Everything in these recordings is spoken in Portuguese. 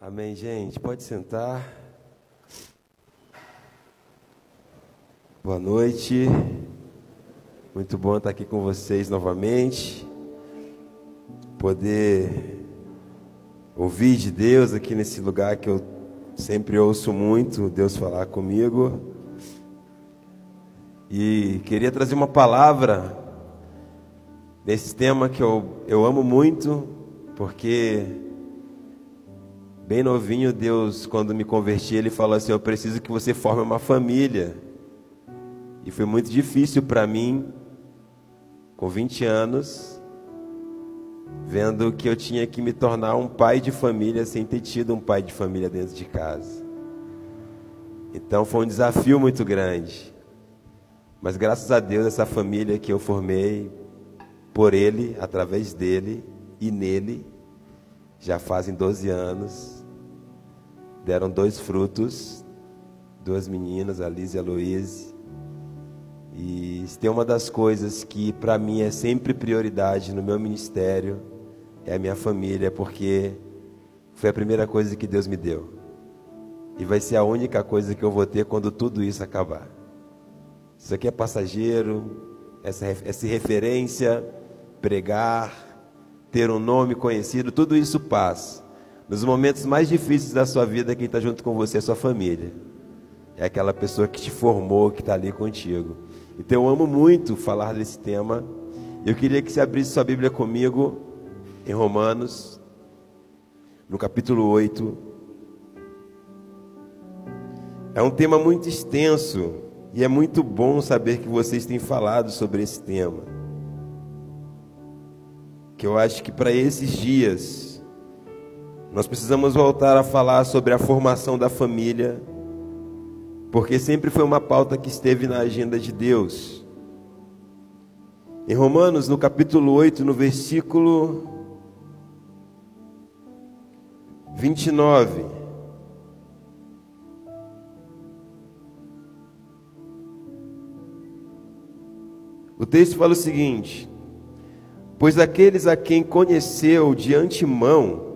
Amém, gente. Pode sentar. Boa noite. Muito bom estar aqui com vocês novamente. Poder ouvir de Deus aqui nesse lugar que eu sempre ouço muito Deus falar comigo. E queria trazer uma palavra nesse tema que eu, eu amo muito, porque bem novinho, Deus, quando me converti, Ele falou assim: Eu preciso que você forme uma família. E foi muito difícil para mim, com 20 anos, vendo que eu tinha que me tornar um pai de família sem ter tido um pai de família dentro de casa. Então foi um desafio muito grande. Mas graças a Deus, essa família que eu formei por Ele, através dele e nele, já fazem 12 anos, deram dois frutos, duas meninas, a Liz e a Louise. E tem uma das coisas que para mim é sempre prioridade no meu ministério, é a minha família, porque foi a primeira coisa que Deus me deu. E vai ser a única coisa que eu vou ter quando tudo isso acabar. Isso aqui é passageiro, essa, essa referência, pregar, ter um nome conhecido, tudo isso passa. Nos momentos mais difíceis da sua vida, quem está junto com você é sua família. É aquela pessoa que te formou, que está ali contigo. Então eu amo muito falar desse tema. Eu queria que você abrisse sua Bíblia comigo em Romanos, no capítulo 8. É um tema muito extenso e é muito bom saber que vocês têm falado sobre esse tema. Que eu acho que para esses dias nós precisamos voltar a falar sobre a formação da família, porque sempre foi uma pauta que esteve na agenda de Deus. Em Romanos, no capítulo 8, no versículo 29. O texto fala o seguinte: Pois aqueles a quem conheceu de antemão,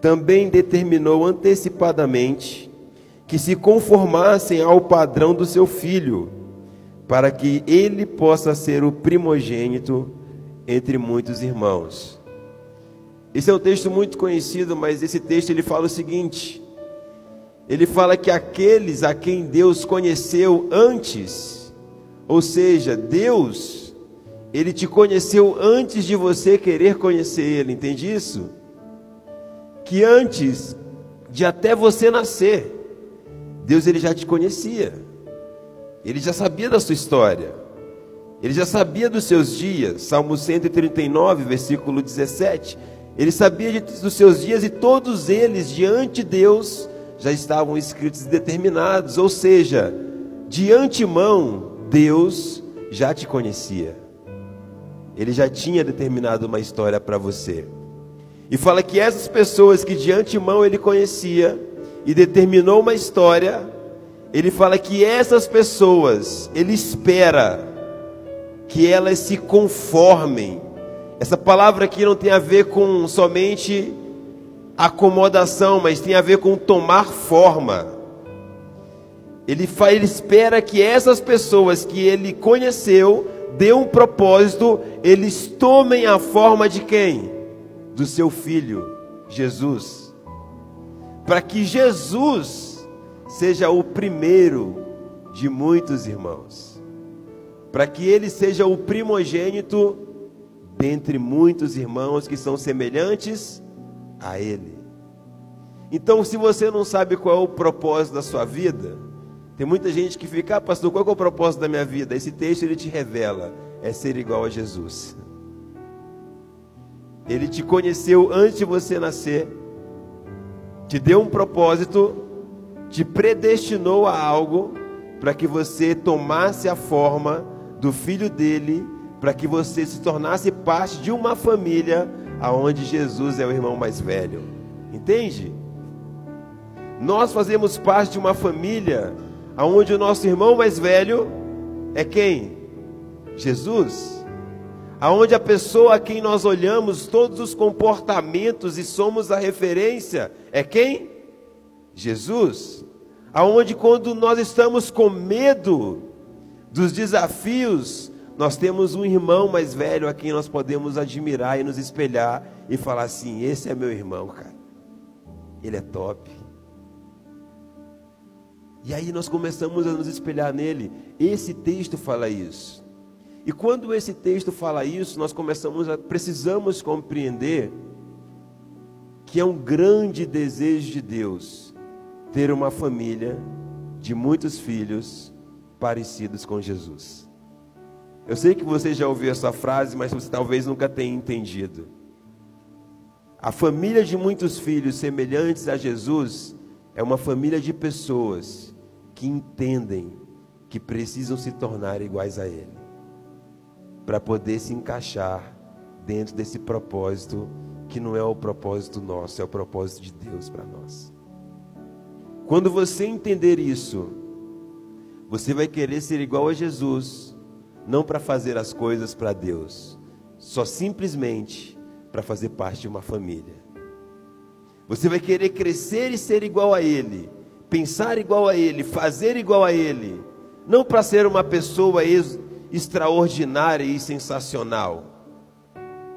também determinou antecipadamente que se conformassem ao padrão do seu filho, para que ele possa ser o primogênito entre muitos irmãos. Esse é um texto muito conhecido, mas esse texto ele fala o seguinte: ele fala que aqueles a quem Deus conheceu antes, ou seja, Deus, ele te conheceu antes de você querer conhecer ele, entende isso? Que antes de até você nascer, Deus ele já te conhecia. Ele já sabia da sua história. Ele já sabia dos seus dias. Salmo 139, versículo 17. Ele sabia dos seus dias e todos eles diante de Deus já estavam escritos e determinados, ou seja, de antemão Deus já te conhecia. Ele já tinha determinado uma história para você. E fala que essas pessoas que de antemão ele conhecia e determinou uma história, ele fala que essas pessoas, ele espera que elas se conformem. Essa palavra aqui não tem a ver com somente acomodação, mas tem a ver com tomar forma. Ele, faz, ele espera que essas pessoas que ele conheceu, deu um propósito, eles tomem a forma de quem? Do seu filho, Jesus. Para que Jesus seja o primeiro de muitos irmãos. Para que ele seja o primogênito dentre muitos irmãos que são semelhantes a ele. Então, se você não sabe qual é o propósito da sua vida, tem muita gente que fica, ah, pastor, qual é o propósito da minha vida? Esse texto ele te revela, é ser igual a Jesus. Ele te conheceu antes de você nascer, te deu um propósito, te predestinou a algo para que você tomasse a forma do filho dele, para que você se tornasse parte de uma família aonde Jesus é o irmão mais velho. Entende? Nós fazemos parte de uma família aonde o nosso irmão mais velho é quem? Jesus. Aonde a pessoa a quem nós olhamos todos os comportamentos e somos a referência é quem? Jesus. Aonde quando nós estamos com medo dos desafios, nós temos um irmão mais velho a quem nós podemos admirar e nos espelhar e falar assim: esse é meu irmão, cara. Ele é top. E aí nós começamos a nos espelhar nele. Esse texto fala isso. E quando esse texto fala isso, nós começamos a precisamos compreender que é um grande desejo de Deus ter uma família de muitos filhos parecidos com Jesus. Eu sei que você já ouviu essa frase, mas você talvez nunca tenha entendido. A família de muitos filhos semelhantes a Jesus é uma família de pessoas que entendem que precisam se tornar iguais a Ele para poder se encaixar dentro desse propósito que não é o propósito nosso, é o propósito de Deus para nós. Quando você entender isso, você vai querer ser igual a Jesus, não para fazer as coisas para Deus, só simplesmente para fazer parte de uma família. Você vai querer crescer e ser igual a Ele, pensar igual a Ele, fazer igual a Ele, não para ser uma pessoa extraordinária e sensacional,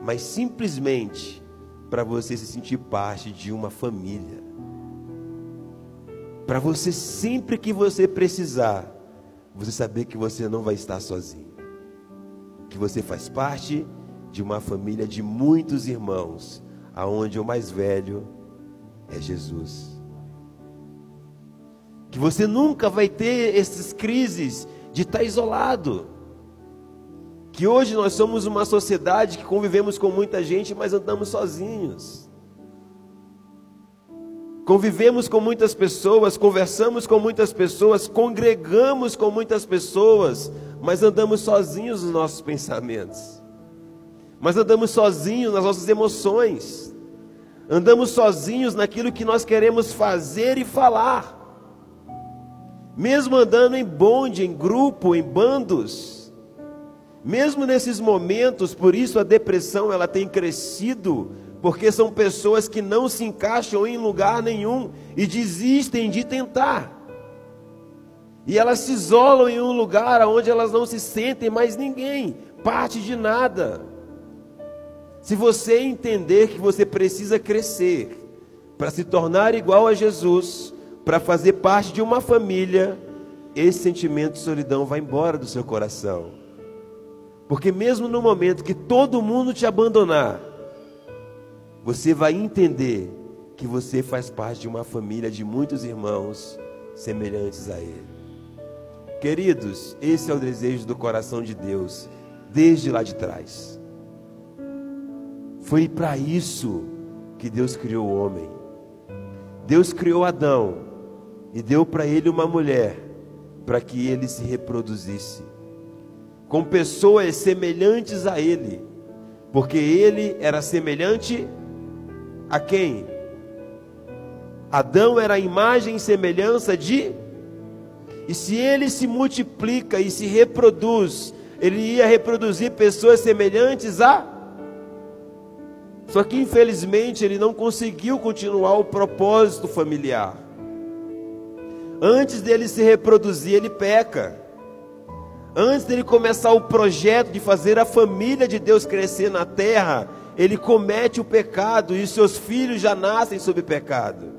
mas simplesmente para você se sentir parte de uma família. Para você, sempre que você precisar, você saber que você não vai estar sozinho, que você faz parte de uma família de muitos irmãos, aonde o mais velho é Jesus. Que você nunca vai ter essas crises de estar isolado que hoje nós somos uma sociedade que convivemos com muita gente, mas andamos sozinhos. Convivemos com muitas pessoas, conversamos com muitas pessoas, congregamos com muitas pessoas, mas andamos sozinhos nos nossos pensamentos. Mas andamos sozinhos nas nossas emoções. Andamos sozinhos naquilo que nós queremos fazer e falar. Mesmo andando em bonde, em grupo, em bandos, mesmo nesses momentos, por isso a depressão ela tem crescido, porque são pessoas que não se encaixam em lugar nenhum e desistem de tentar. E elas se isolam em um lugar onde elas não se sentem mais ninguém, parte de nada. Se você entender que você precisa crescer para se tornar igual a Jesus, para fazer parte de uma família, esse sentimento de solidão vai embora do seu coração. Porque mesmo no momento que todo mundo te abandonar, você vai entender que você faz parte de uma família de muitos irmãos semelhantes a Ele. Queridos, esse é o desejo do coração de Deus, desde lá de trás. Foi para isso que Deus criou o homem. Deus criou Adão e deu para ele uma mulher, para que ele se reproduzisse com pessoas semelhantes a ele, porque ele era semelhante a quem? Adão era a imagem e semelhança de. E se ele se multiplica e se reproduz, ele ia reproduzir pessoas semelhantes a. Só que infelizmente ele não conseguiu continuar o propósito familiar. Antes dele se reproduzir, ele peca. Antes dele começar o projeto de fazer a família de Deus crescer na terra, ele comete o pecado e seus filhos já nascem sob pecado.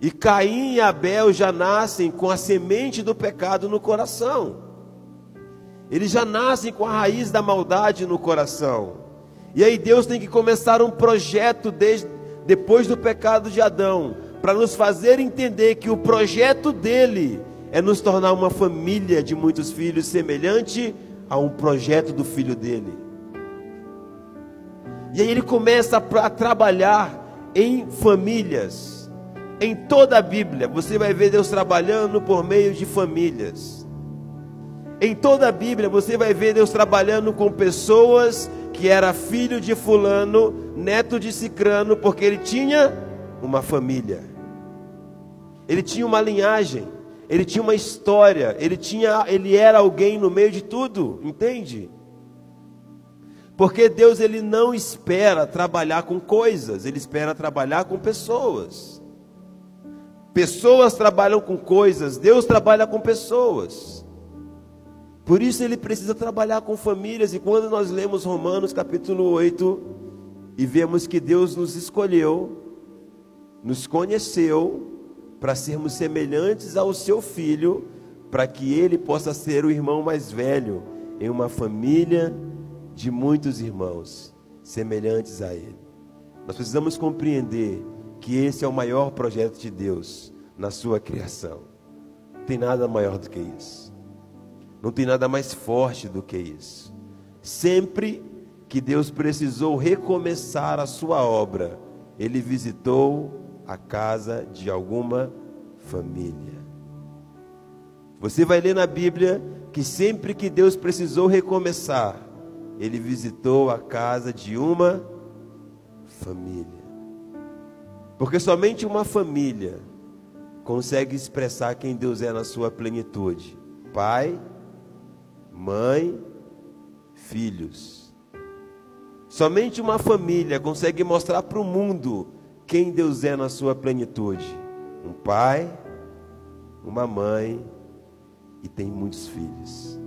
E Caim e Abel já nascem com a semente do pecado no coração. Eles já nascem com a raiz da maldade no coração. E aí Deus tem que começar um projeto desde, depois do pecado de Adão, para nos fazer entender que o projeto dele é nos tornar uma família de muitos filhos semelhante a um projeto do filho dele. E aí ele começa a trabalhar em famílias. Em toda a Bíblia, você vai ver Deus trabalhando por meio de famílias. Em toda a Bíblia, você vai ver Deus trabalhando com pessoas que era filho de fulano, neto de cicrano, porque ele tinha uma família. Ele tinha uma linhagem ele tinha uma história, ele tinha, ele era alguém no meio de tudo, entende? Porque Deus ele não espera trabalhar com coisas, ele espera trabalhar com pessoas. Pessoas trabalham com coisas, Deus trabalha com pessoas. Por isso ele precisa trabalhar com famílias. E quando nós lemos Romanos capítulo 8 e vemos que Deus nos escolheu, nos conheceu para sermos semelhantes ao seu filho, para que ele possa ser o irmão mais velho em uma família de muitos irmãos semelhantes a ele. Nós precisamos compreender que esse é o maior projeto de Deus na sua criação. Não tem nada maior do que isso. Não tem nada mais forte do que isso. Sempre que Deus precisou recomeçar a sua obra, ele visitou a casa de alguma família. Você vai ler na Bíblia que sempre que Deus precisou recomeçar, ele visitou a casa de uma família. Porque somente uma família consegue expressar quem Deus é na sua plenitude: pai, mãe, filhos. Somente uma família consegue mostrar para o mundo quem Deus é na sua plenitude. Um pai, uma mãe e tem muitos filhos.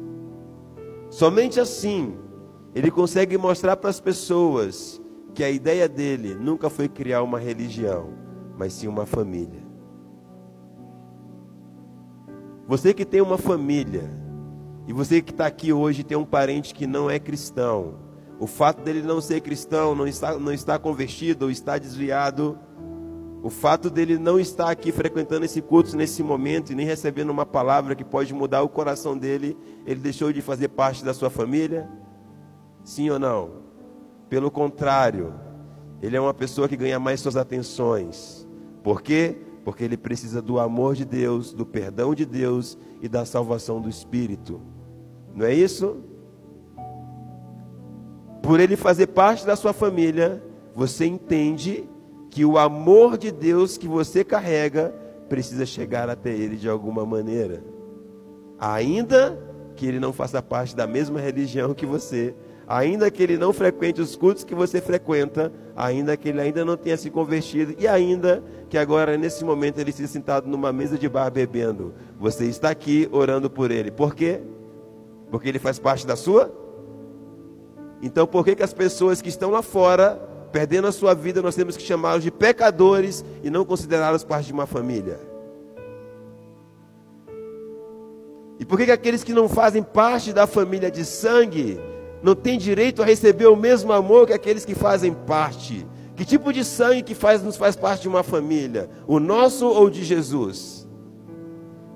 Somente assim ele consegue mostrar para as pessoas que a ideia dele nunca foi criar uma religião, mas sim uma família. Você que tem uma família, e você que está aqui hoje tem um parente que não é cristão. O fato dele não ser cristão, não está, não está convertido ou está desviado, o fato dele não estar aqui frequentando esse culto nesse momento e nem recebendo uma palavra que pode mudar o coração dele, ele deixou de fazer parte da sua família? Sim ou não? Pelo contrário, ele é uma pessoa que ganha mais suas atenções. Por quê? Porque ele precisa do amor de Deus, do perdão de Deus e da salvação do Espírito. Não é isso? Por ele fazer parte da sua família, você entende que o amor de Deus que você carrega precisa chegar até ele de alguma maneira. Ainda que ele não faça parte da mesma religião que você, ainda que ele não frequente os cultos que você frequenta, ainda que ele ainda não tenha se convertido e ainda que agora nesse momento ele esteja sentado numa mesa de bar bebendo, você está aqui orando por ele. Por quê? Porque ele faz parte da sua? Então por que, que as pessoas que estão lá fora, perdendo a sua vida, nós temos que chamá-los de pecadores e não considerá-los parte de uma família? E por que, que aqueles que não fazem parte da família de sangue não têm direito a receber o mesmo amor que aqueles que fazem parte? Que tipo de sangue que faz, nos faz parte de uma família? O nosso ou de Jesus?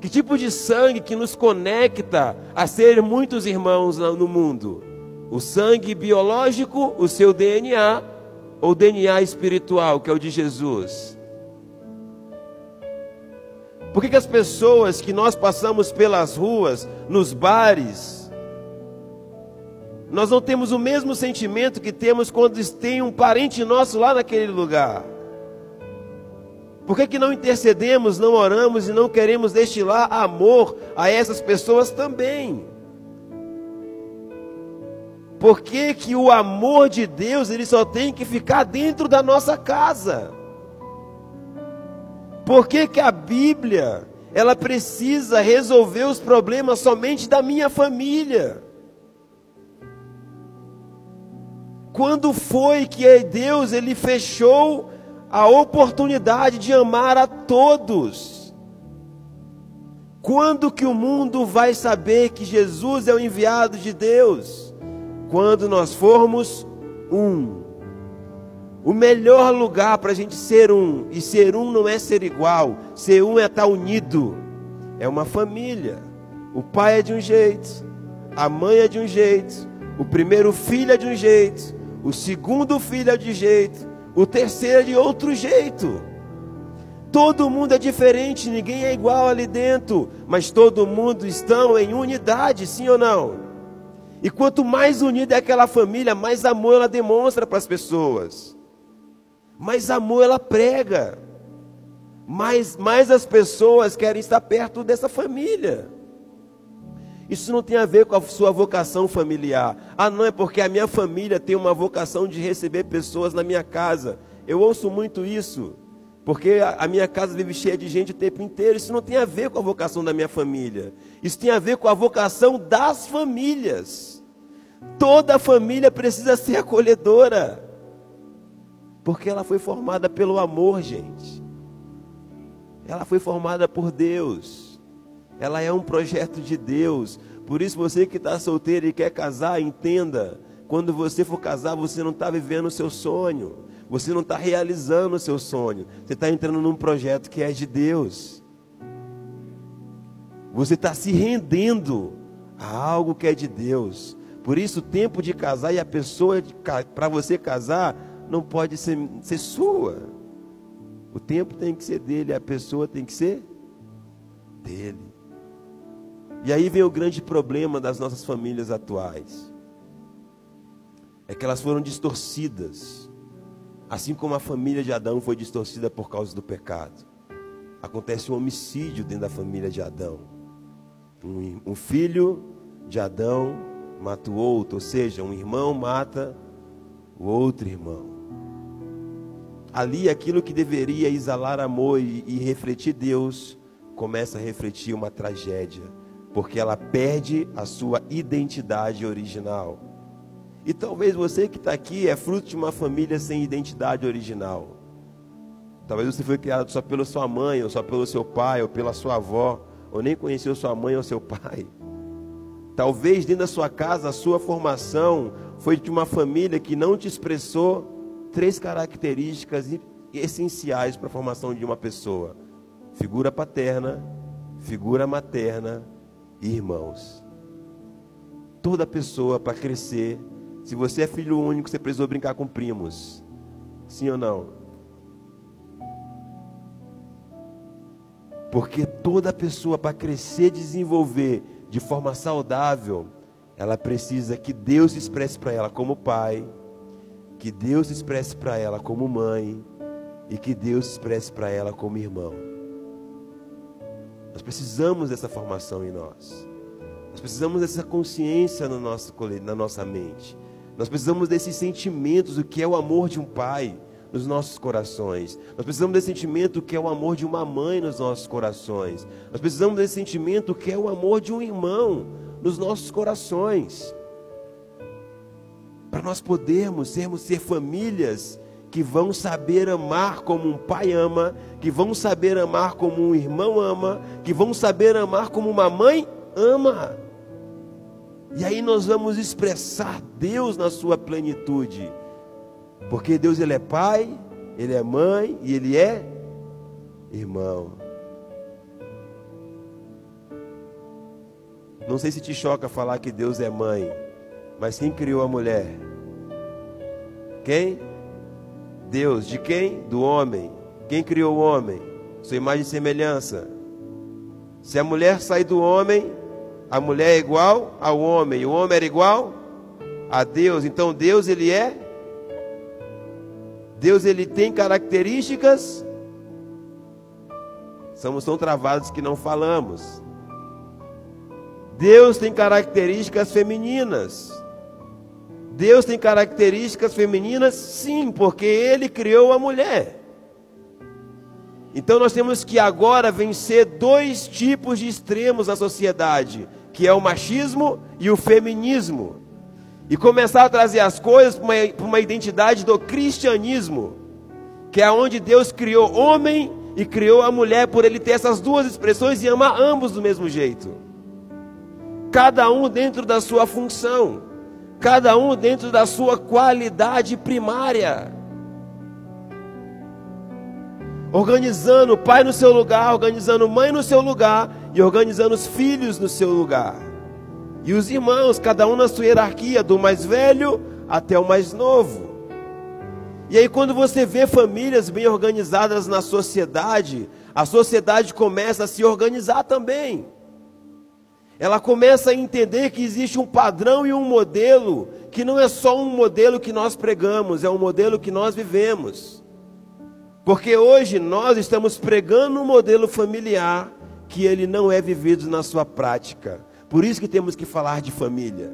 Que tipo de sangue que nos conecta a ser muitos irmãos no mundo? O sangue biológico, o seu DNA, ou DNA espiritual, que é o de Jesus? Por que, que as pessoas que nós passamos pelas ruas, nos bares, nós não temos o mesmo sentimento que temos quando tem um parente nosso lá naquele lugar? Por que, que não intercedemos, não oramos e não queremos destilar amor a essas pessoas também? Por que, que o amor de Deus ele só tem que ficar dentro da nossa casa? Por que, que a Bíblia ela precisa resolver os problemas somente da minha família? Quando foi que Deus ele fechou a oportunidade de amar a todos. Quando que o mundo vai saber que Jesus é o enviado de Deus? Quando nós formos um. O melhor lugar para a gente ser um, e ser um não é ser igual, ser um é estar unido, é uma família. O pai é de um jeito, a mãe é de um jeito, o primeiro filho é de um jeito, o segundo filho é de jeito, o terceiro é de outro jeito. Todo mundo é diferente, ninguém é igual ali dentro, mas todo mundo estão em unidade, sim ou não? E quanto mais unida é aquela família, mais amor ela demonstra para as pessoas. Mais amor ela prega. Mais, mais as pessoas querem estar perto dessa família. Isso não tem a ver com a sua vocação familiar. Ah, não, é porque a minha família tem uma vocação de receber pessoas na minha casa. Eu ouço muito isso, porque a minha casa vive cheia de gente o tempo inteiro. Isso não tem a ver com a vocação da minha família. Isso tem a ver com a vocação das famílias. Toda família precisa ser acolhedora, porque ela foi formada pelo amor, gente. Ela foi formada por Deus. Ela é um projeto de Deus. Por isso, você que está solteiro e quer casar, entenda: quando você for casar, você não está vivendo o seu sonho. Você não está realizando o seu sonho. Você está entrando num projeto que é de Deus. Você está se rendendo a algo que é de Deus. Por isso, o tempo de casar e a pessoa para você casar não pode ser, ser sua. O tempo tem que ser dele, a pessoa tem que ser dele. E aí vem o grande problema das nossas famílias atuais. É que elas foram distorcidas. Assim como a família de Adão foi distorcida por causa do pecado. Acontece um homicídio dentro da família de Adão. Um, um filho de Adão mata o outro, ou seja, um irmão mata o outro irmão. Ali aquilo que deveria exalar amor e, e refletir Deus começa a refletir uma tragédia porque ela perde a sua identidade original. E talvez você que está aqui é fruto de uma família sem identidade original. Talvez você foi criado só pela sua mãe, ou só pelo seu pai, ou pela sua avó, ou nem conheceu sua mãe ou seu pai. Talvez dentro da sua casa a sua formação foi de uma família que não te expressou três características essenciais para a formação de uma pessoa: figura paterna, figura materna irmãos. Toda pessoa para crescer, se você é filho único, você precisou brincar com primos. Sim ou não? Porque toda pessoa para crescer, desenvolver de forma saudável, ela precisa que Deus se expresse para ela como pai, que Deus se expresse para ela como mãe e que Deus se expresse para ela como irmão. Nós precisamos dessa formação em nós. Nós precisamos dessa consciência na nossa mente. Nós precisamos desses sentimentos, o que é o amor de um pai nos nossos corações. Nós precisamos desse sentimento que é o amor de uma mãe nos nossos corações. Nós precisamos desse sentimento que é o amor de um irmão nos nossos corações. Para nós podermos sermos ser famílias que vão saber amar como um pai ama, que vão saber amar como um irmão ama, que vão saber amar como uma mãe ama. E aí nós vamos expressar Deus na sua plenitude. Porque Deus ele é pai, ele é mãe e ele é irmão. Não sei se te choca falar que Deus é mãe, mas quem criou a mulher? Quem? Deus, de quem? Do homem. Quem criou o homem? Sua imagem e semelhança. Se a mulher sair do homem, a mulher é igual ao homem, o homem era igual a Deus. Então Deus ele é Deus ele tem características Somos tão travados que não falamos. Deus tem características femininas. Deus tem características femininas? Sim, porque Ele criou a mulher. Então nós temos que agora vencer dois tipos de extremos na sociedade, que é o machismo e o feminismo. E começar a trazer as coisas para uma, uma identidade do cristianismo, que é onde Deus criou homem e criou a mulher por ele ter essas duas expressões e amar ambos do mesmo jeito. Cada um dentro da sua função cada um dentro da sua qualidade primária. Organizando o pai no seu lugar, organizando mãe no seu lugar e organizando os filhos no seu lugar. E os irmãos, cada um na sua hierarquia, do mais velho até o mais novo. E aí, quando você vê famílias bem organizadas na sociedade, a sociedade começa a se organizar também ela começa a entender que existe um padrão e um modelo, que não é só um modelo que nós pregamos, é um modelo que nós vivemos. Porque hoje nós estamos pregando um modelo familiar que ele não é vivido na sua prática. Por isso que temos que falar de família.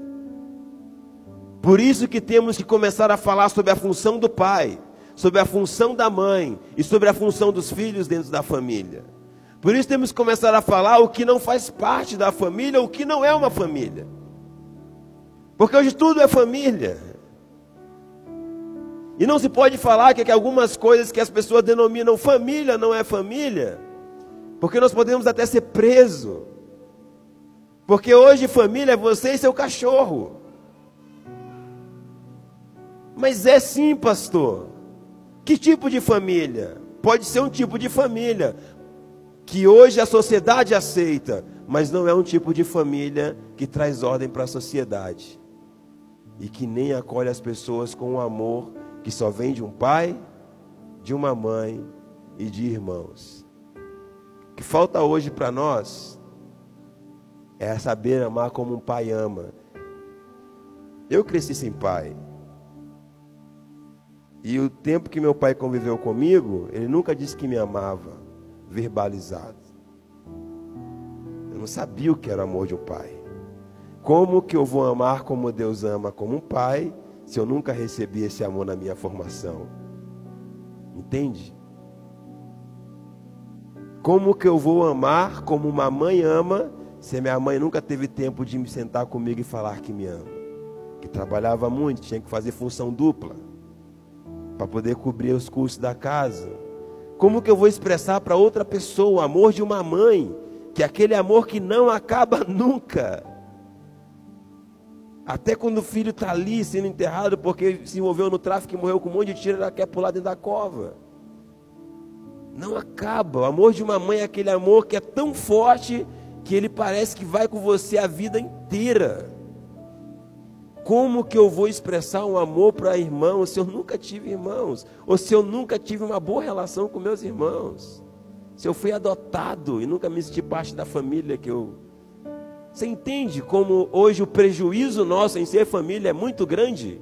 Por isso que temos que começar a falar sobre a função do pai, sobre a função da mãe e sobre a função dos filhos dentro da família. Por isso temos que começar a falar o que não faz parte da família, o que não é uma família. Porque hoje tudo é família. E não se pode falar que, algumas coisas que as pessoas denominam família não é família, porque nós podemos até ser presos. Porque hoje família é você e seu cachorro. Mas é sim, pastor. Que tipo de família? Pode ser um tipo de família que hoje a sociedade aceita, mas não é um tipo de família que traz ordem para a sociedade e que nem acolhe as pessoas com o um amor que só vem de um pai, de uma mãe e de irmãos. O que falta hoje para nós é saber amar como um pai ama. Eu cresci sem pai. E o tempo que meu pai conviveu comigo, ele nunca disse que me amava, verbalizado. Eu não sabia o que era amor de um pai. Como que eu vou amar como Deus ama como um pai, se eu nunca recebi esse amor na minha formação? Entende? Como que eu vou amar como uma mãe ama, se minha mãe nunca teve tempo de me sentar comigo e falar que me ama? Que trabalhava muito, tinha que fazer função dupla para poder cobrir os custos da casa. Como que eu vou expressar para outra pessoa o amor de uma mãe, que é aquele amor que não acaba nunca? Até quando o filho está ali sendo enterrado porque se envolveu no tráfico e morreu com um monte de tiro, ela quer pular dentro da cova. Não acaba. O amor de uma mãe é aquele amor que é tão forte que ele parece que vai com você a vida inteira. Como que eu vou expressar um amor para irmãos se eu nunca tive irmãos? Ou se eu nunca tive uma boa relação com meus irmãos? Se eu fui adotado e nunca me senti parte da família que eu. Você entende como hoje o prejuízo nosso em ser família é muito grande?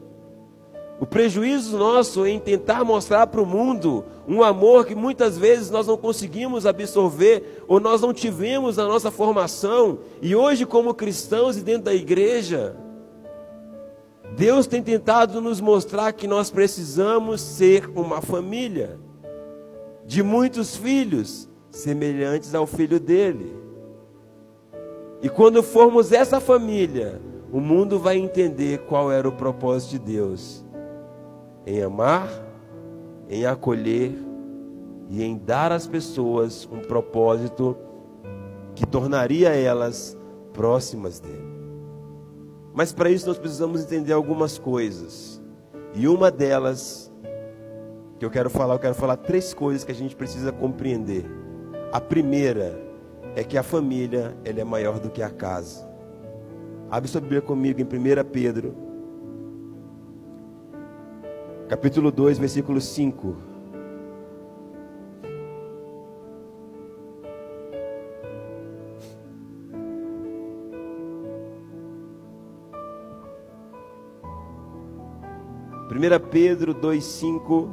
O prejuízo nosso em tentar mostrar para o mundo um amor que muitas vezes nós não conseguimos absorver ou nós não tivemos na nossa formação, e hoje, como cristãos e dentro da igreja, Deus tem tentado nos mostrar que nós precisamos ser uma família de muitos filhos, semelhantes ao filho dele. E quando formos essa família, o mundo vai entender qual era o propósito de Deus em amar, em acolher e em dar às pessoas um propósito que tornaria elas próximas dele. Mas para isso nós precisamos entender algumas coisas. E uma delas que eu quero falar, eu quero falar três coisas que a gente precisa compreender. A primeira é que a família, ela é maior do que a casa. Abre sua Bíblia comigo em 1 Pedro, capítulo 2, versículo 5. 1 Pedro 2,5.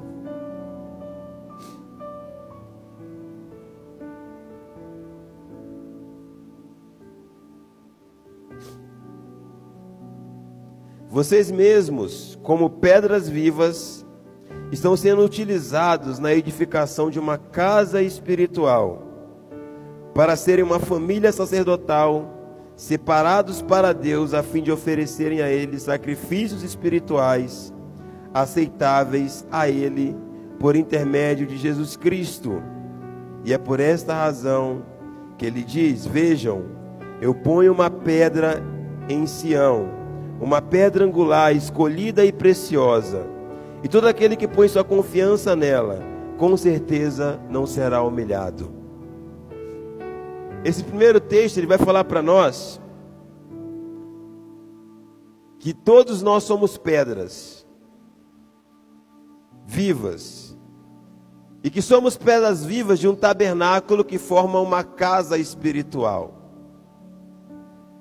Vocês mesmos, como pedras vivas, estão sendo utilizados na edificação de uma casa espiritual, para serem uma família sacerdotal, separados para Deus, a fim de oferecerem a Ele sacrifícios espirituais aceitáveis a Ele por intermédio de Jesus Cristo. E é por esta razão que ele diz: Vejam, eu ponho uma pedra em Sião, uma pedra angular, escolhida e preciosa, e todo aquele que põe sua confiança nela, com certeza não será humilhado. Esse primeiro texto ele vai falar para nós que todos nós somos pedras vivas. E que somos pedras vivas de um tabernáculo que forma uma casa espiritual.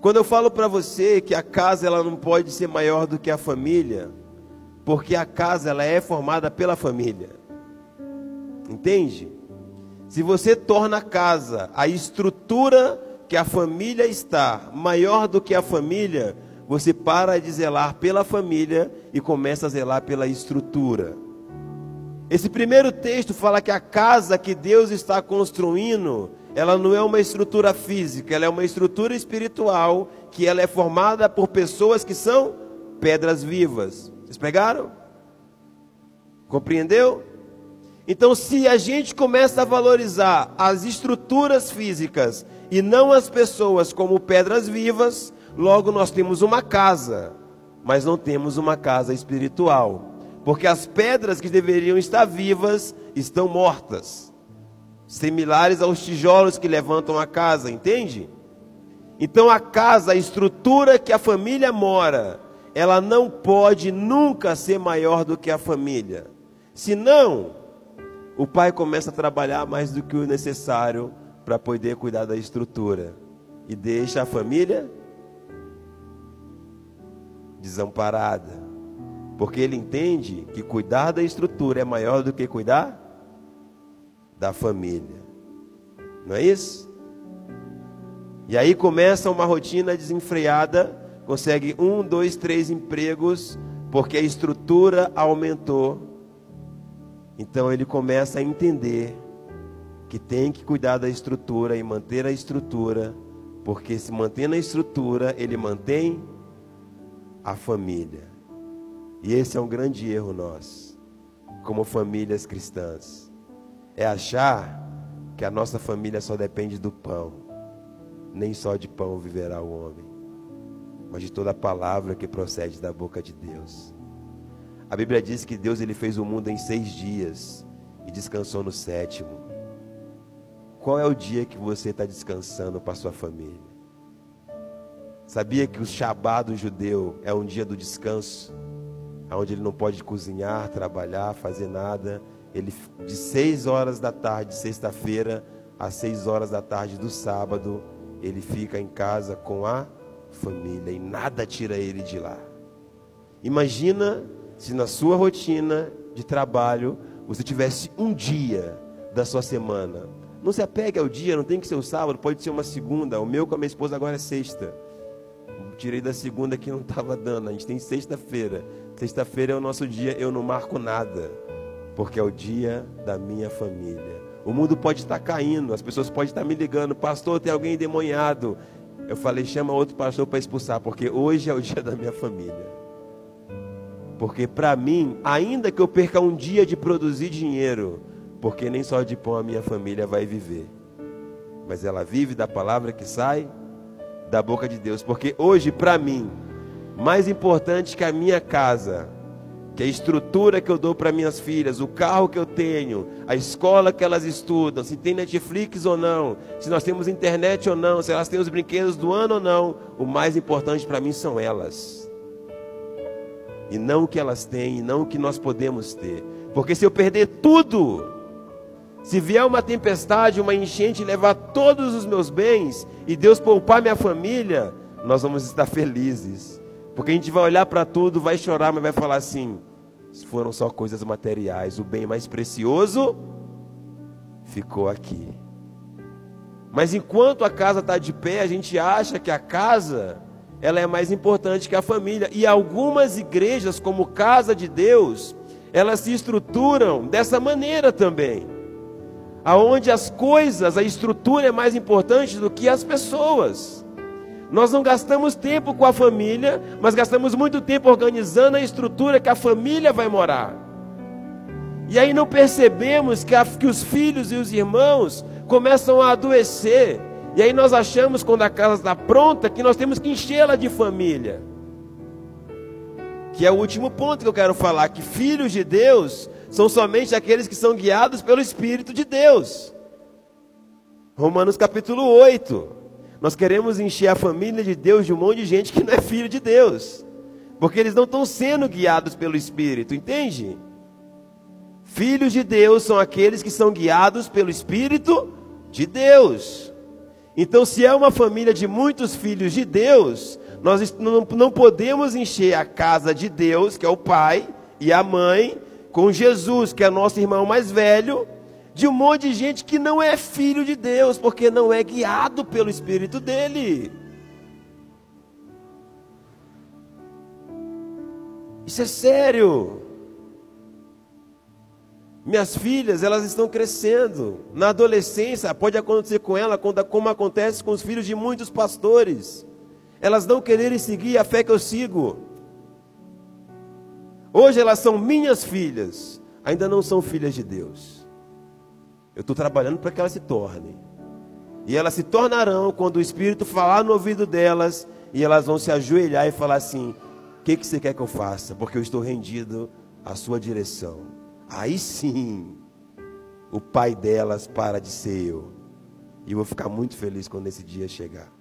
Quando eu falo para você que a casa ela não pode ser maior do que a família, porque a casa ela é formada pela família. Entende? Se você torna a casa a estrutura que a família está maior do que a família, você para de zelar pela família e começa a zelar pela estrutura. Esse primeiro texto fala que a casa que Deus está construindo, ela não é uma estrutura física, ela é uma estrutura espiritual, que ela é formada por pessoas que são pedras vivas. Vocês pegaram? Compreendeu? Então, se a gente começa a valorizar as estruturas físicas e não as pessoas como pedras vivas, logo nós temos uma casa, mas não temos uma casa espiritual porque as pedras que deveriam estar vivas estão mortas, similares aos tijolos que levantam a casa, entende? Então a casa, a estrutura que a família mora, ela não pode nunca ser maior do que a família. Senão, o pai começa a trabalhar mais do que o necessário para poder cuidar da estrutura e deixa a família desamparada. Porque ele entende que cuidar da estrutura é maior do que cuidar da família. Não é isso? E aí começa uma rotina desenfreada, consegue um, dois, três empregos, porque a estrutura aumentou. Então ele começa a entender que tem que cuidar da estrutura e manter a estrutura, porque se mantendo a estrutura, ele mantém a família. E esse é um grande erro nosso, como famílias cristãs. É achar que a nossa família só depende do pão. Nem só de pão viverá o homem, mas de toda a palavra que procede da boca de Deus. A Bíblia diz que Deus ele fez o mundo em seis dias e descansou no sétimo. Qual é o dia que você está descansando para sua família? Sabia que o Shabat do judeu é um dia do descanso? onde ele não pode cozinhar, trabalhar, fazer nada. Ele de seis horas da tarde, sexta-feira, às seis horas da tarde do sábado, ele fica em casa com a família e nada tira ele de lá. Imagina se na sua rotina de trabalho você tivesse um dia da sua semana. Não se apegue ao dia, não tem que ser o sábado, pode ser uma segunda. O meu com a minha esposa agora é sexta. Tirei da segunda que não estava dando. A gente tem sexta-feira. Sexta-feira é o nosso dia, eu não marco nada, porque é o dia da minha família. O mundo pode estar caindo, as pessoas podem estar me ligando, pastor, tem alguém endemoniado. Eu falei, chama outro pastor para expulsar, porque hoje é o dia da minha família. Porque para mim, ainda que eu perca um dia de produzir dinheiro, porque nem só de pão a minha família vai viver, mas ela vive da palavra que sai da boca de Deus. Porque hoje, para mim, mais importante que a minha casa, que a estrutura que eu dou para minhas filhas, o carro que eu tenho, a escola que elas estudam, se tem Netflix ou não, se nós temos internet ou não, se elas têm os brinquedos do ano ou não, o mais importante para mim são elas. E não o que elas têm, e não o que nós podemos ter. Porque se eu perder tudo, se vier uma tempestade, uma enchente levar todos os meus bens e Deus poupar minha família, nós vamos estar felizes. Porque a gente vai olhar para tudo, vai chorar, mas vai falar assim: foram só coisas materiais, o bem mais precioso ficou aqui. Mas enquanto a casa está de pé, a gente acha que a casa ela é mais importante que a família. E algumas igrejas, como Casa de Deus, elas se estruturam dessa maneira também. Aonde as coisas, a estrutura é mais importante do que as pessoas. Nós não gastamos tempo com a família, mas gastamos muito tempo organizando a estrutura que a família vai morar. E aí não percebemos que, a, que os filhos e os irmãos começam a adoecer. E aí nós achamos, quando a casa está pronta, que nós temos que enchê-la de família. Que é o último ponto que eu quero falar: que filhos de Deus são somente aqueles que são guiados pelo Espírito de Deus. Romanos capítulo 8. Nós queremos encher a família de Deus de um monte de gente que não é filho de Deus, porque eles não estão sendo guiados pelo Espírito, entende? Filhos de Deus são aqueles que são guiados pelo Espírito de Deus. Então, se é uma família de muitos filhos de Deus, nós não podemos encher a casa de Deus, que é o pai, e a mãe, com Jesus, que é nosso irmão mais velho, de um monte de gente que não é filho de Deus, porque não é guiado pelo Espírito dele. Isso é sério. Minhas filhas, elas estão crescendo. Na adolescência, pode acontecer com ela como acontece com os filhos de muitos pastores. Elas não quererem seguir a fé que eu sigo. Hoje elas são minhas filhas, ainda não são filhas de Deus. Eu estou trabalhando para que elas se tornem. E elas se tornarão quando o Espírito falar no ouvido delas e elas vão se ajoelhar e falar assim: O que, que você quer que eu faça? Porque eu estou rendido à sua direção. Aí sim, o pai delas para de ser eu. E eu vou ficar muito feliz quando esse dia chegar.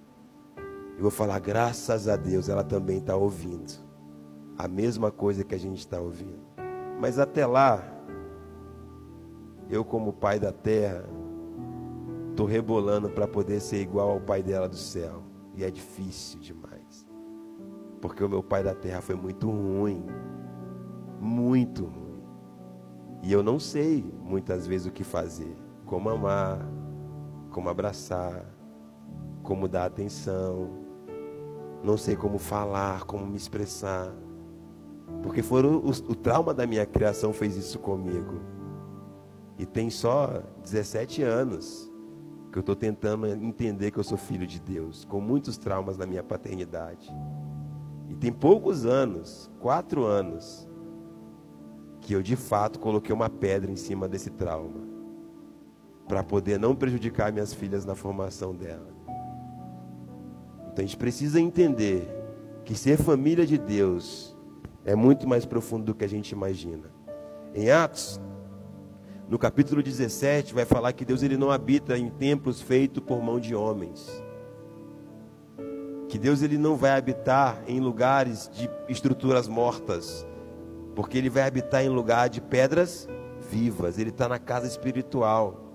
Eu vou falar, graças a Deus, ela também está ouvindo. A mesma coisa que a gente está ouvindo. Mas até lá, eu, como pai da terra, estou rebolando para poder ser igual ao pai dela do céu. E é difícil demais. Porque o meu pai da terra foi muito ruim. Muito ruim. E eu não sei muitas vezes o que fazer, como amar, como abraçar, como dar atenção. Não sei como falar, como me expressar. Porque foram o, o trauma da minha criação fez isso comigo. E tem só 17 anos que eu estou tentando entender que eu sou filho de Deus, com muitos traumas na minha paternidade. E tem poucos anos, quatro anos, que eu de fato coloquei uma pedra em cima desse trauma, para poder não prejudicar minhas filhas na formação dela. Então a gente precisa entender que ser família de Deus é muito mais profundo do que a gente imagina. Em Atos, no capítulo 17, vai falar que Deus ele não habita em templos feitos por mão de homens. Que Deus ele não vai habitar em lugares de estruturas mortas, porque ele vai habitar em lugar de pedras vivas, ele está na casa espiritual.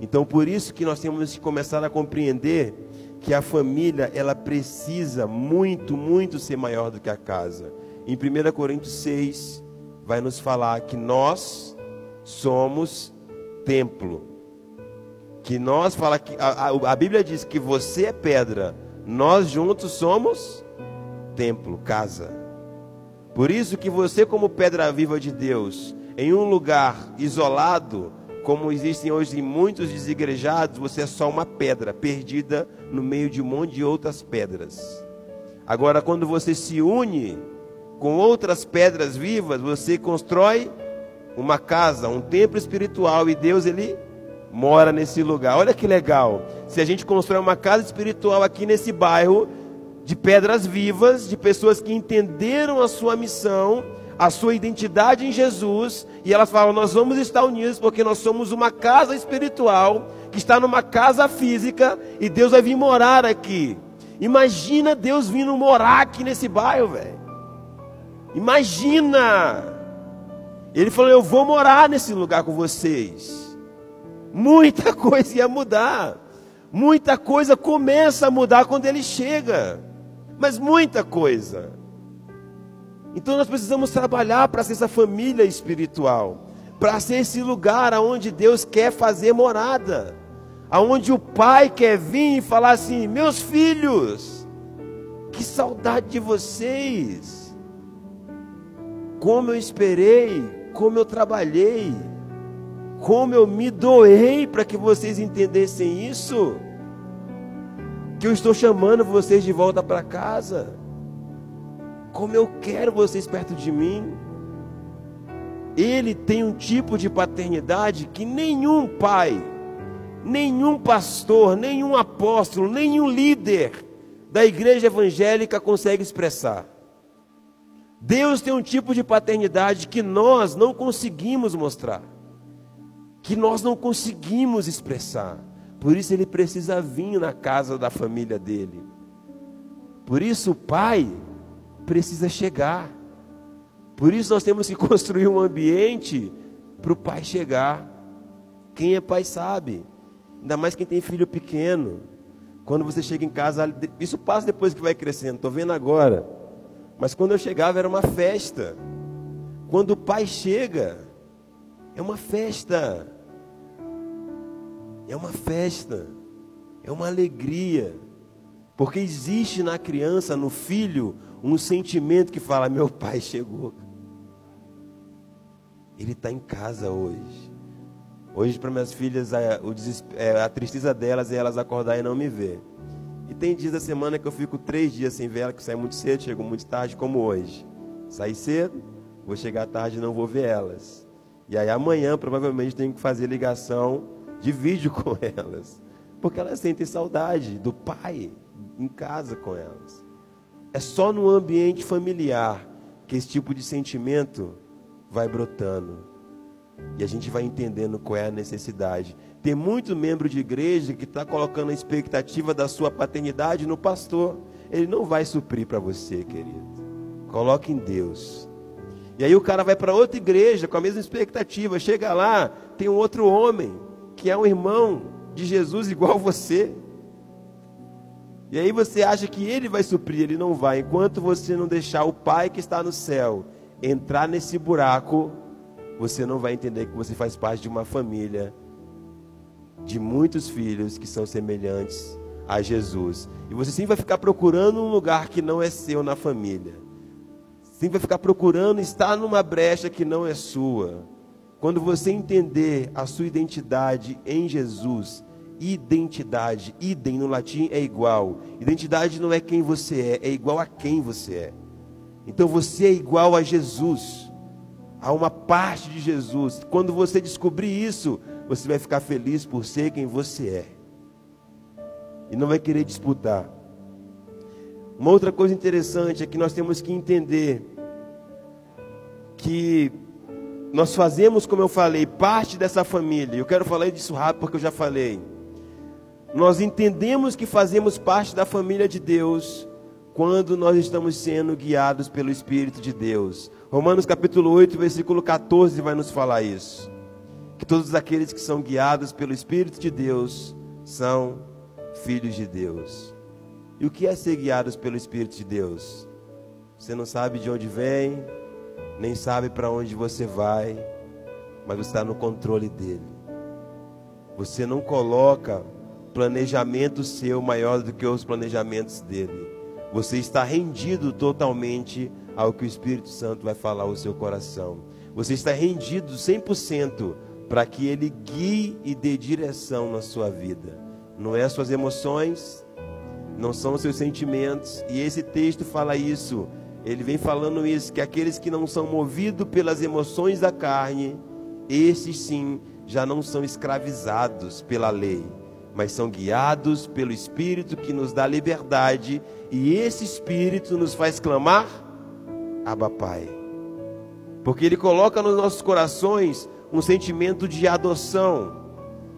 Então, por isso que nós temos que começar a compreender que a família, ela precisa muito, muito ser maior do que a casa. Em 1 Coríntios 6, vai nos falar que nós somos templo. Que nós fala que a, a, a Bíblia diz que você é pedra, nós juntos somos templo, casa. Por isso que você, como pedra viva de Deus, em um lugar isolado, como existem hoje muitos desigrejados, você é só uma pedra perdida no meio de um monte de outras pedras. Agora, quando você se une com outras pedras vivas, você constrói uma casa, um templo espiritual e Deus ele mora nesse lugar. Olha que legal. Se a gente constrói uma casa espiritual aqui nesse bairro, de pedras vivas, de pessoas que entenderam a sua missão, a sua identidade em Jesus, e elas falam: Nós vamos estar unidos porque nós somos uma casa espiritual que está numa casa física e Deus vai vir morar aqui. Imagina Deus vindo morar aqui nesse bairro, velho. Imagina! Ele falou: Eu vou morar nesse lugar com vocês. Muita coisa ia mudar. Muita coisa começa a mudar quando ele chega mas muita coisa. Então nós precisamos trabalhar para ser essa família espiritual, para ser esse lugar aonde Deus quer fazer morada, aonde o Pai quer vir e falar assim: meus filhos, que saudade de vocês, como eu esperei, como eu trabalhei, como eu me doei para que vocês entendessem isso que eu estou chamando vocês de volta para casa. Como eu quero vocês perto de mim. Ele tem um tipo de paternidade que nenhum pai, nenhum pastor, nenhum apóstolo, nenhum líder da igreja evangélica consegue expressar. Deus tem um tipo de paternidade que nós não conseguimos mostrar, que nós não conseguimos expressar. Por isso ele precisa vir na casa da família dele. Por isso o pai precisa chegar. Por isso nós temos que construir um ambiente para o pai chegar. Quem é pai sabe. Ainda mais quem tem filho pequeno. Quando você chega em casa, isso passa depois que vai crescendo, estou vendo agora. Mas quando eu chegava era uma festa. Quando o pai chega, é uma festa. É uma festa, é uma alegria, porque existe na criança, no filho, um sentimento que fala: meu pai chegou. Ele está em casa hoje. Hoje, para minhas filhas, a, é, a, tristeza delas é elas acordar e não me ver. E tem dias da semana que eu fico três dias sem ver ela, que sai muito cedo, chego muito tarde, como hoje. Saí cedo, vou chegar tarde e não vou ver elas. E aí amanhã, provavelmente, tenho que fazer ligação de vídeo com elas. Porque elas sentem saudade do pai em casa com elas. É só no ambiente familiar que esse tipo de sentimento vai brotando. E a gente vai entendendo qual é a necessidade. Tem muito membro de igreja que está colocando a expectativa da sua paternidade no pastor. Ele não vai suprir para você, querido. Coloque em Deus. E aí o cara vai para outra igreja com a mesma expectativa. Chega lá, tem um outro homem que é um irmão de Jesus igual você. E aí você acha que ele vai suprir, ele não vai. Enquanto você não deixar o Pai que está no céu entrar nesse buraco, você não vai entender que você faz parte de uma família de muitos filhos que são semelhantes a Jesus. E você sempre vai ficar procurando um lugar que não é seu na família. Sempre vai ficar procurando estar numa brecha que não é sua. Quando você entender a sua identidade em Jesus, identidade, idem no latim é igual. Identidade não é quem você é, é igual a quem você é. Então você é igual a Jesus, a uma parte de Jesus. Quando você descobrir isso, você vai ficar feliz por ser quem você é. E não vai querer disputar. Uma outra coisa interessante é que nós temos que entender que nós fazemos, como eu falei, parte dessa família. Eu quero falar disso rápido porque eu já falei. Nós entendemos que fazemos parte da família de Deus quando nós estamos sendo guiados pelo Espírito de Deus. Romanos capítulo 8, versículo 14 vai nos falar isso. Que todos aqueles que são guiados pelo Espírito de Deus são filhos de Deus. E o que é ser guiados pelo Espírito de Deus? Você não sabe de onde vem, nem sabe para onde você vai, mas você está no controle dele. Você não coloca planejamento seu maior do que os planejamentos dele. Você está rendido totalmente ao que o Espírito Santo vai falar ao seu coração. Você está rendido 100% para que ele guie e dê direção na sua vida. Não é as suas emoções, não são os seus sentimentos. E esse texto fala isso. Ele vem falando isso que aqueles que não são movidos pelas emoções da carne, esses sim já não são escravizados pela lei mas são guiados pelo Espírito que nos dá liberdade, e esse Espírito nos faz clamar: Abba Pai. Porque Ele coloca nos nossos corações um sentimento de adoção,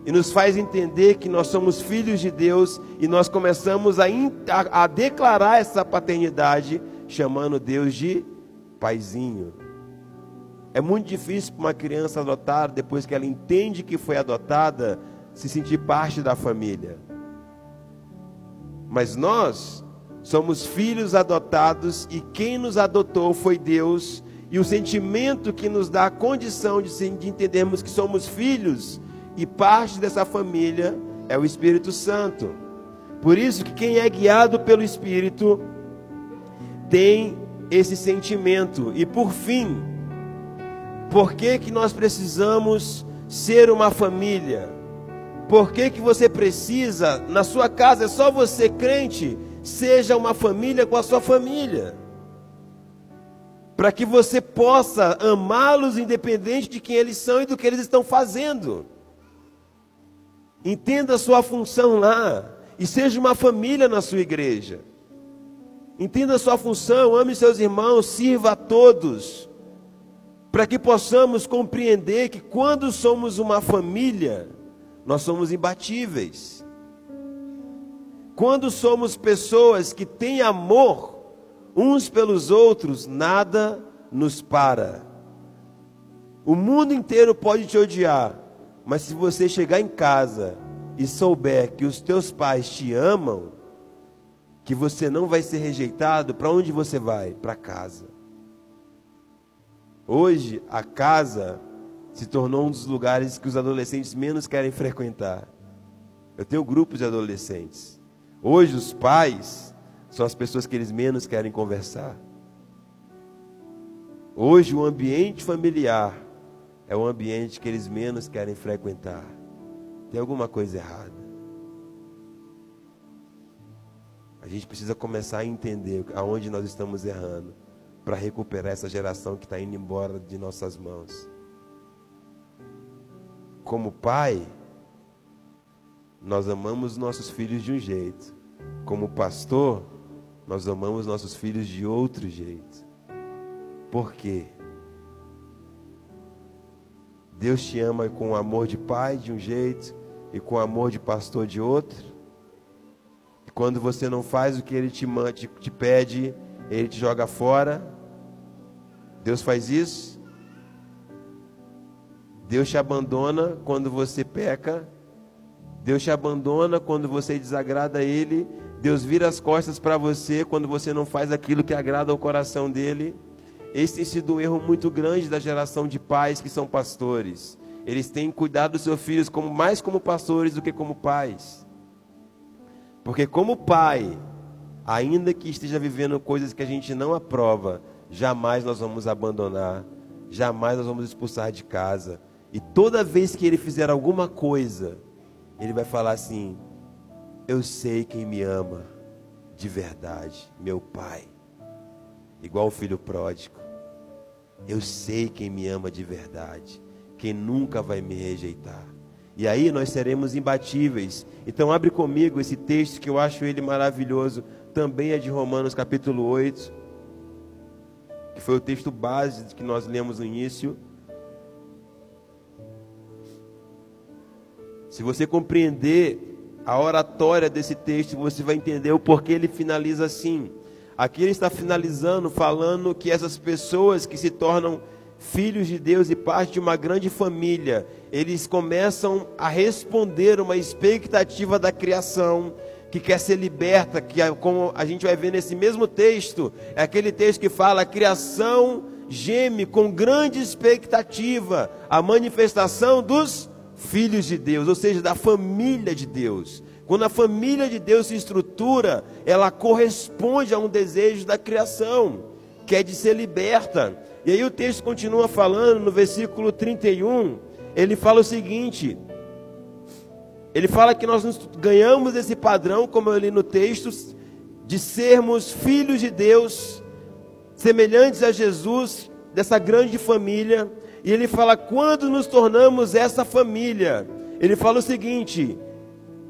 e nos faz entender que nós somos filhos de Deus, e nós começamos a, a, a declarar essa paternidade, chamando Deus de Paizinho. É muito difícil para uma criança adotada, depois que ela entende que foi adotada, se sentir parte da família. Mas nós somos filhos adotados e quem nos adotou foi Deus, e o sentimento que nos dá a condição de, de entendermos que somos filhos e parte dessa família é o Espírito Santo. Por isso que quem é guiado pelo Espírito tem esse sentimento. E por fim, por que que nós precisamos ser uma família? Por que, que você precisa, na sua casa, é só você crente, seja uma família com a sua família. Para que você possa amá-los independente de quem eles são e do que eles estão fazendo. Entenda a sua função lá e seja uma família na sua igreja. Entenda a sua função, ame seus irmãos, sirva a todos. Para que possamos compreender que quando somos uma família, nós somos imbatíveis. Quando somos pessoas que têm amor uns pelos outros, nada nos para. O mundo inteiro pode te odiar, mas se você chegar em casa e souber que os teus pais te amam, que você não vai ser rejeitado, para onde você vai? Para casa. Hoje, a casa se tornou um dos lugares que os adolescentes menos querem frequentar. Eu tenho grupos de adolescentes. Hoje os pais são as pessoas que eles menos querem conversar. Hoje o ambiente familiar é o ambiente que eles menos querem frequentar. Tem alguma coisa errada. A gente precisa começar a entender aonde nós estamos errando para recuperar essa geração que está indo embora de nossas mãos. Como pai, nós amamos nossos filhos de um jeito. Como pastor, nós amamos nossos filhos de outro jeito. Por quê? Deus te ama com amor de pai de um jeito e com amor de pastor de outro. E quando você não faz o que ele te, te, te pede, ele te joga fora. Deus faz isso. Deus te abandona quando você peca Deus te abandona quando você desagrada a Ele. Deus vira as costas para você quando você não faz aquilo que agrada ao coração dele. Esse tem sido um erro muito grande da geração de pais que são pastores. Eles têm cuidado dos seus filhos como, mais como pastores do que como pais. Porque, como pai, ainda que esteja vivendo coisas que a gente não aprova, jamais nós vamos abandonar, jamais nós vamos expulsar de casa. E toda vez que ele fizer alguma coisa ele vai falar assim: Eu sei quem me ama de verdade, meu pai. Igual o filho pródigo. Eu sei quem me ama de verdade, quem nunca vai me rejeitar. E aí nós seremos imbatíveis. Então abre comigo esse texto que eu acho ele maravilhoso, também é de Romanos capítulo 8, que foi o texto base que nós lemos no início. Se você compreender a oratória desse texto, você vai entender o porquê ele finaliza assim. Aqui ele está finalizando falando que essas pessoas que se tornam filhos de Deus e parte de uma grande família, eles começam a responder uma expectativa da criação que quer ser liberta, que como a gente vai ver nesse mesmo texto, é aquele texto que fala a criação geme com grande expectativa a manifestação dos filhos de Deus, ou seja, da família de Deus. Quando a família de Deus se estrutura, ela corresponde a um desejo da criação, que é de ser liberta. E aí o texto continua falando no versículo 31, ele fala o seguinte: ele fala que nós ganhamos esse padrão, como eu li no texto, de sermos filhos de Deus, semelhantes a Jesus, dessa grande família, e ele fala: quando nos tornamos essa família, ele fala o seguinte: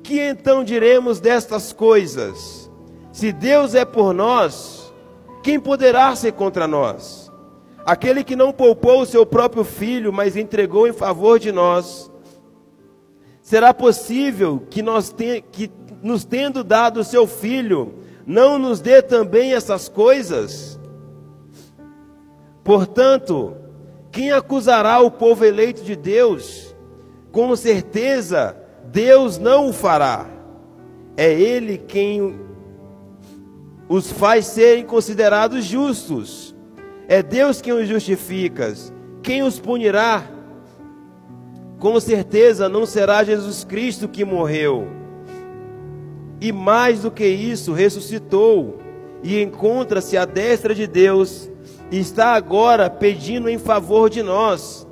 que então diremos destas coisas? Se Deus é por nós, quem poderá ser contra nós? Aquele que não poupou o seu próprio filho, mas entregou em favor de nós, será possível que nós te, que nos tendo dado o seu filho, não nos dê também essas coisas? Portanto, quem acusará o povo eleito de Deus? Com certeza, Deus não o fará. É Ele quem os faz serem considerados justos. É Deus quem os justifica. Quem os punirá? Com certeza não será Jesus Cristo que morreu. E mais do que isso, ressuscitou e encontra-se à destra de Deus está agora pedindo em favor de nós.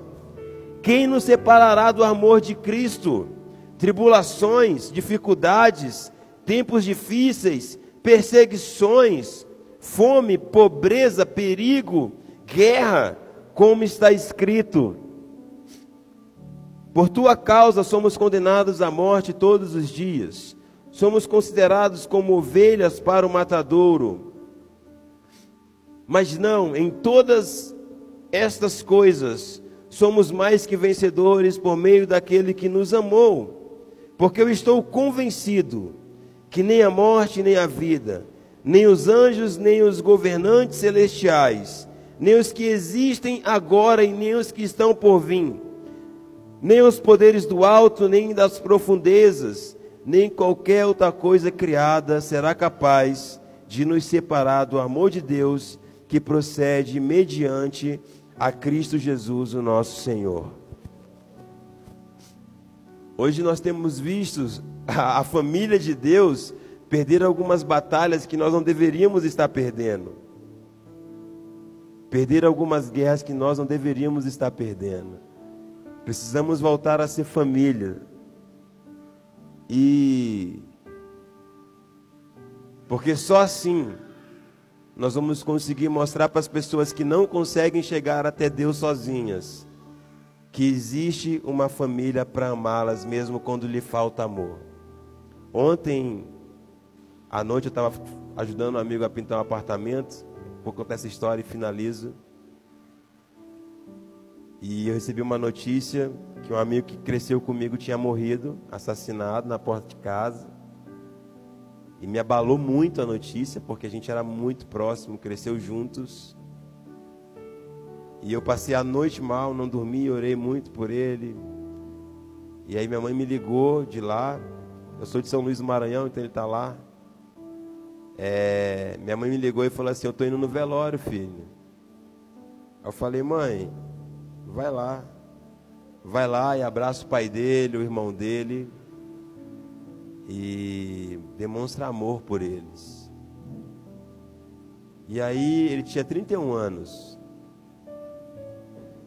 Quem nos separará do amor de Cristo? Tribulações, dificuldades, tempos difíceis, perseguições, fome, pobreza, perigo, guerra, como está escrito. Por tua causa somos condenados à morte todos os dias. Somos considerados como ovelhas para o matadouro. Mas não, em todas estas coisas, somos mais que vencedores por meio daquele que nos amou. Porque eu estou convencido que nem a morte, nem a vida, nem os anjos, nem os governantes celestiais, nem os que existem agora e nem os que estão por vir, nem os poderes do alto, nem das profundezas, nem qualquer outra coisa criada será capaz de nos separar do amor de Deus que procede mediante a Cristo Jesus, o nosso Senhor. Hoje nós temos visto a, família de Deus perder algumas batalhas que nós não deveríamos estar perdendo. Perder algumas guerras que nós não deveríamos estar perdendo. Precisamos voltar a ser família. E porque só assim nós vamos conseguir mostrar para as pessoas que não conseguem chegar até Deus sozinhas que existe uma família para amá-las mesmo quando lhe falta amor. Ontem à noite eu estava ajudando um amigo a pintar um apartamento, vou contar essa história e finalizo. E eu recebi uma notícia que um amigo que cresceu comigo tinha morrido, assassinado na porta de casa. E me abalou muito a notícia, porque a gente era muito próximo, cresceu juntos. E eu passei a noite mal, não dormi, orei muito por ele. E aí minha mãe me ligou de lá. Eu sou de São Luís do Maranhão, então ele está lá. É, minha mãe me ligou e falou assim: Eu estou indo no velório, filho. Eu falei, mãe, vai lá. Vai lá e abraça o pai dele, o irmão dele e demonstra amor por eles. E aí ele tinha 31 anos.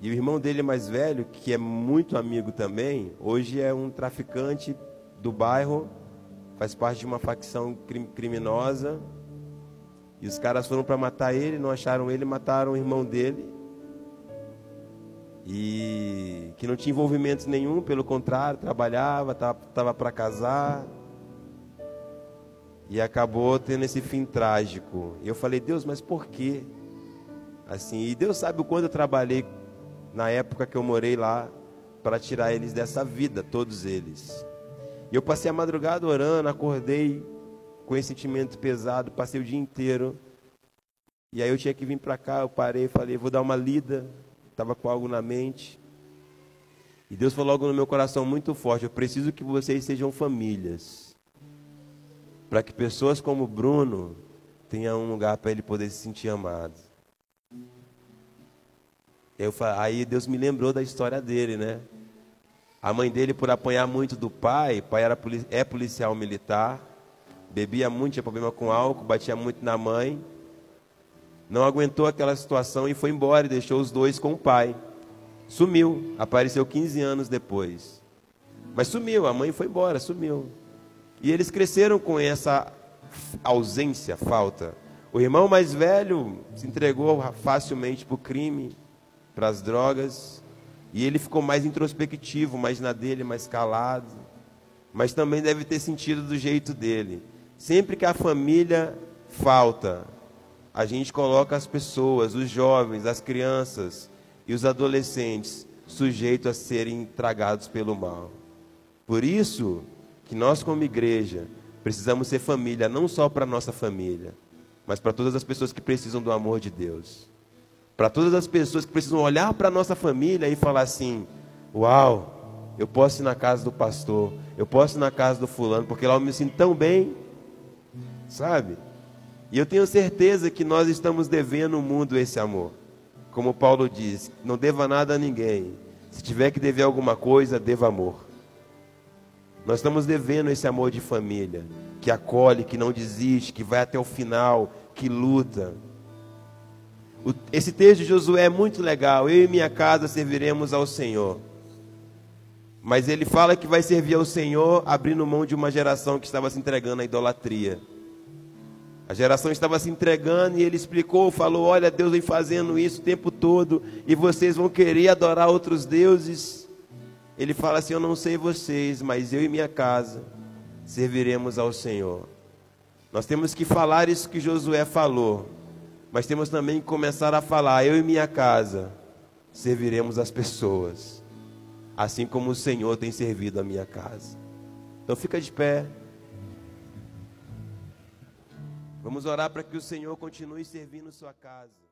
E o irmão dele mais velho, que é muito amigo também, hoje é um traficante do bairro, faz parte de uma facção criminosa. E os caras foram para matar ele, não acharam ele, mataram o irmão dele. E que não tinha envolvimento nenhum, pelo contrário, trabalhava, estava para casar e acabou tendo esse fim trágico. E eu falei, Deus, mas por quê? Assim, e Deus sabe o quanto eu trabalhei na época que eu morei lá para tirar eles dessa vida, todos eles. E eu passei a madrugada orando, acordei com esse sentimento pesado, passei o dia inteiro. E aí eu tinha que vir para cá, eu parei, falei, vou dar uma lida, estava com algo na mente. E Deus falou algo no meu coração muito forte, eu preciso que vocês sejam famílias para que pessoas como Bruno tenham um lugar para ele poder se sentir amado. Eu, aí Deus me lembrou da história dele, né? A mãe dele, por apanhar muito do pai, pai era, é policial militar, bebia muito, tinha problema com álcool, batia muito na mãe, não aguentou aquela situação e foi embora e deixou os dois com o pai. Sumiu, apareceu 15 anos depois. Mas sumiu, a mãe foi embora, sumiu. E eles cresceram com essa ausência, falta. O irmão mais velho se entregou facilmente para o crime, para as drogas, e ele ficou mais introspectivo, mais na dele, mais calado. Mas também deve ter sentido do jeito dele. Sempre que a família falta, a gente coloca as pessoas, os jovens, as crianças e os adolescentes sujeitos a serem tragados pelo mal. Por isso, que nós, como igreja, precisamos ser família, não só para a nossa família, mas para todas as pessoas que precisam do amor de Deus. Para todas as pessoas que precisam olhar para a nossa família e falar assim: Uau, eu posso ir na casa do pastor, eu posso ir na casa do fulano, porque lá eu me sinto tão bem, sabe? E eu tenho certeza que nós estamos devendo ao mundo esse amor. Como Paulo diz: Não deva nada a ninguém. Se tiver que dever alguma coisa, deva amor. Nós estamos devendo esse amor de família, que acolhe, que não desiste, que vai até o final, que luta. O, esse texto de Josué é muito legal. Eu e minha casa serviremos ao Senhor. Mas ele fala que vai servir ao Senhor abrindo mão de uma geração que estava se entregando à idolatria. A geração estava se entregando e ele explicou, falou: Olha, Deus vem fazendo isso o tempo todo e vocês vão querer adorar outros deuses. Ele fala assim: Eu não sei vocês, mas eu e minha casa serviremos ao Senhor. Nós temos que falar isso que Josué falou, mas temos também que começar a falar: Eu e minha casa serviremos as pessoas, assim como o Senhor tem servido a minha casa. Então fica de pé. Vamos orar para que o Senhor continue servindo sua casa.